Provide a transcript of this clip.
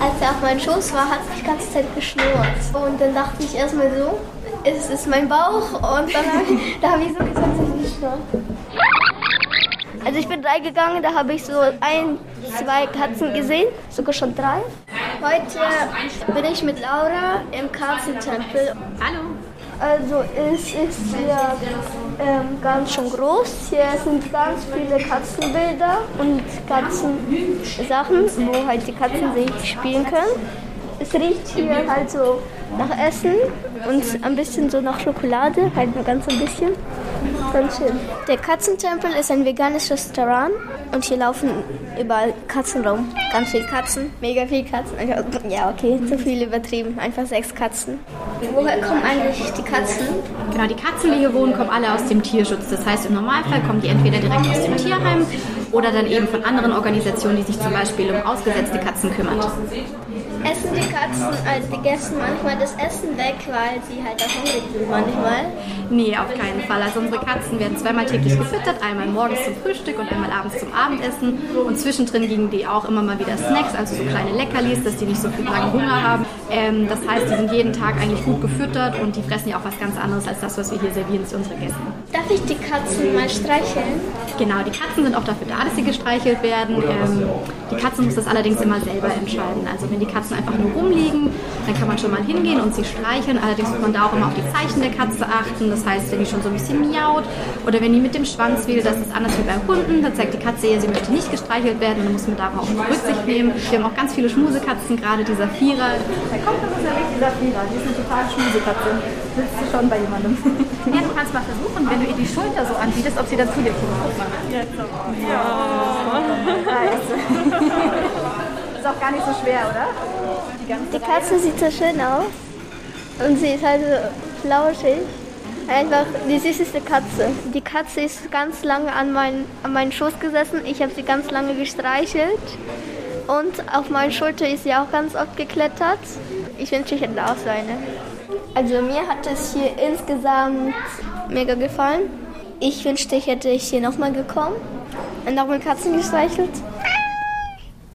Als er auf meinem Schoß war, hat sich die ganze Zeit geschnurrt. Und dann dachte ich erstmal so, es ist mein Bauch. Und dann habe ich, da hab ich so ich nicht geschnurrt. Also ich bin reingegangen, da habe ich so ein, zwei Katzen gesehen, sogar schon drei. Heute bin ich mit Laura im Katzentempel. Hallo. Also es ist hier ähm, ganz schön groß. Hier sind ganz viele Katzenbilder und Katzensachen, wo halt die Katzen sich spielen können. Es riecht hier halt so nach Essen und ein bisschen so nach Schokolade, halt nur ganz ein bisschen. Ganz schön. Der Katzentempel ist ein veganes Restaurant und hier laufen überall Katzen rum. Ganz viele Katzen, mega viele Katzen. Ja, okay, zu viel übertrieben. Einfach sechs Katzen. Woher kommen eigentlich die Katzen? Genau, die Katzen, die hier wohnen, kommen alle aus dem Tierschutz. Das heißt, im Normalfall kommen die entweder direkt aus dem Tierheim oder dann eben von anderen Organisationen, die sich zum Beispiel um ausgesetzte Katzen kümmern. Essen die Katzen, also die Gäste manchmal das Essen weg, weil sie halt auch hungrig sind manchmal? Nee, auf keinen Fall. Also unsere Katzen werden zweimal täglich gefüttert, einmal morgens zum Frühstück und einmal abends zum Abendessen. Und zwischendrin gingen die auch immer mal wieder Snacks, also so kleine Leckerlis, dass die nicht so viel lange Hunger haben. Ähm, das heißt, die sind jeden Tag eigentlich gut gefüttert und die fressen ja auch was ganz anderes als das, was wir hier servieren zu unseren Gästen. Darf ich die Katzen mal streicheln? Genau, die Katzen sind auch dafür da, dass sie gestreichelt werden. Ähm, die Katze muss das allerdings immer selber entscheiden. Also wenn die Katzen einfach nur rumliegen, dann kann man schon mal hingehen und sie streicheln. Allerdings muss man da auch immer auf die Zeichen der Katze achten. Das heißt, wenn die schon so ein bisschen miaut oder wenn die mit dem Schwanz wedelt, das ist anders wie bei Hunden. Dann zeigt die Katze ihr, sie möchte nicht gestreichelt werden und dann muss man darauf auch Rücksicht nehmen. Wir haben auch ganz viele Schmusekatzen, gerade dieser Vierer. Da kommt das ist ja richtig, dieser Vierer. Die ist eine total Schmusekatze. Sitzt du schon bei jemandem? Ja, du kannst mal versuchen, wenn du ihr die Schulter so anbietest, ob sie dann zu dir kommt. Guck mal. Ja. Ist auch gar nicht so schwer, oder? Die Katze sieht so schön aus und sie ist halt so flauschig. Einfach die süßeste Katze. Die Katze ist ganz lange an, mein, an meinen Schoß gesessen. Ich habe sie ganz lange gestreichelt. Und auf meine Schulter ist sie auch ganz oft geklettert. Ich wünsche, ich hätte auch so eine. Also mir hat es hier insgesamt mega gefallen. Ich wünschte, ich hätte hier nochmal gekommen und nochmal Katzen gestreichelt.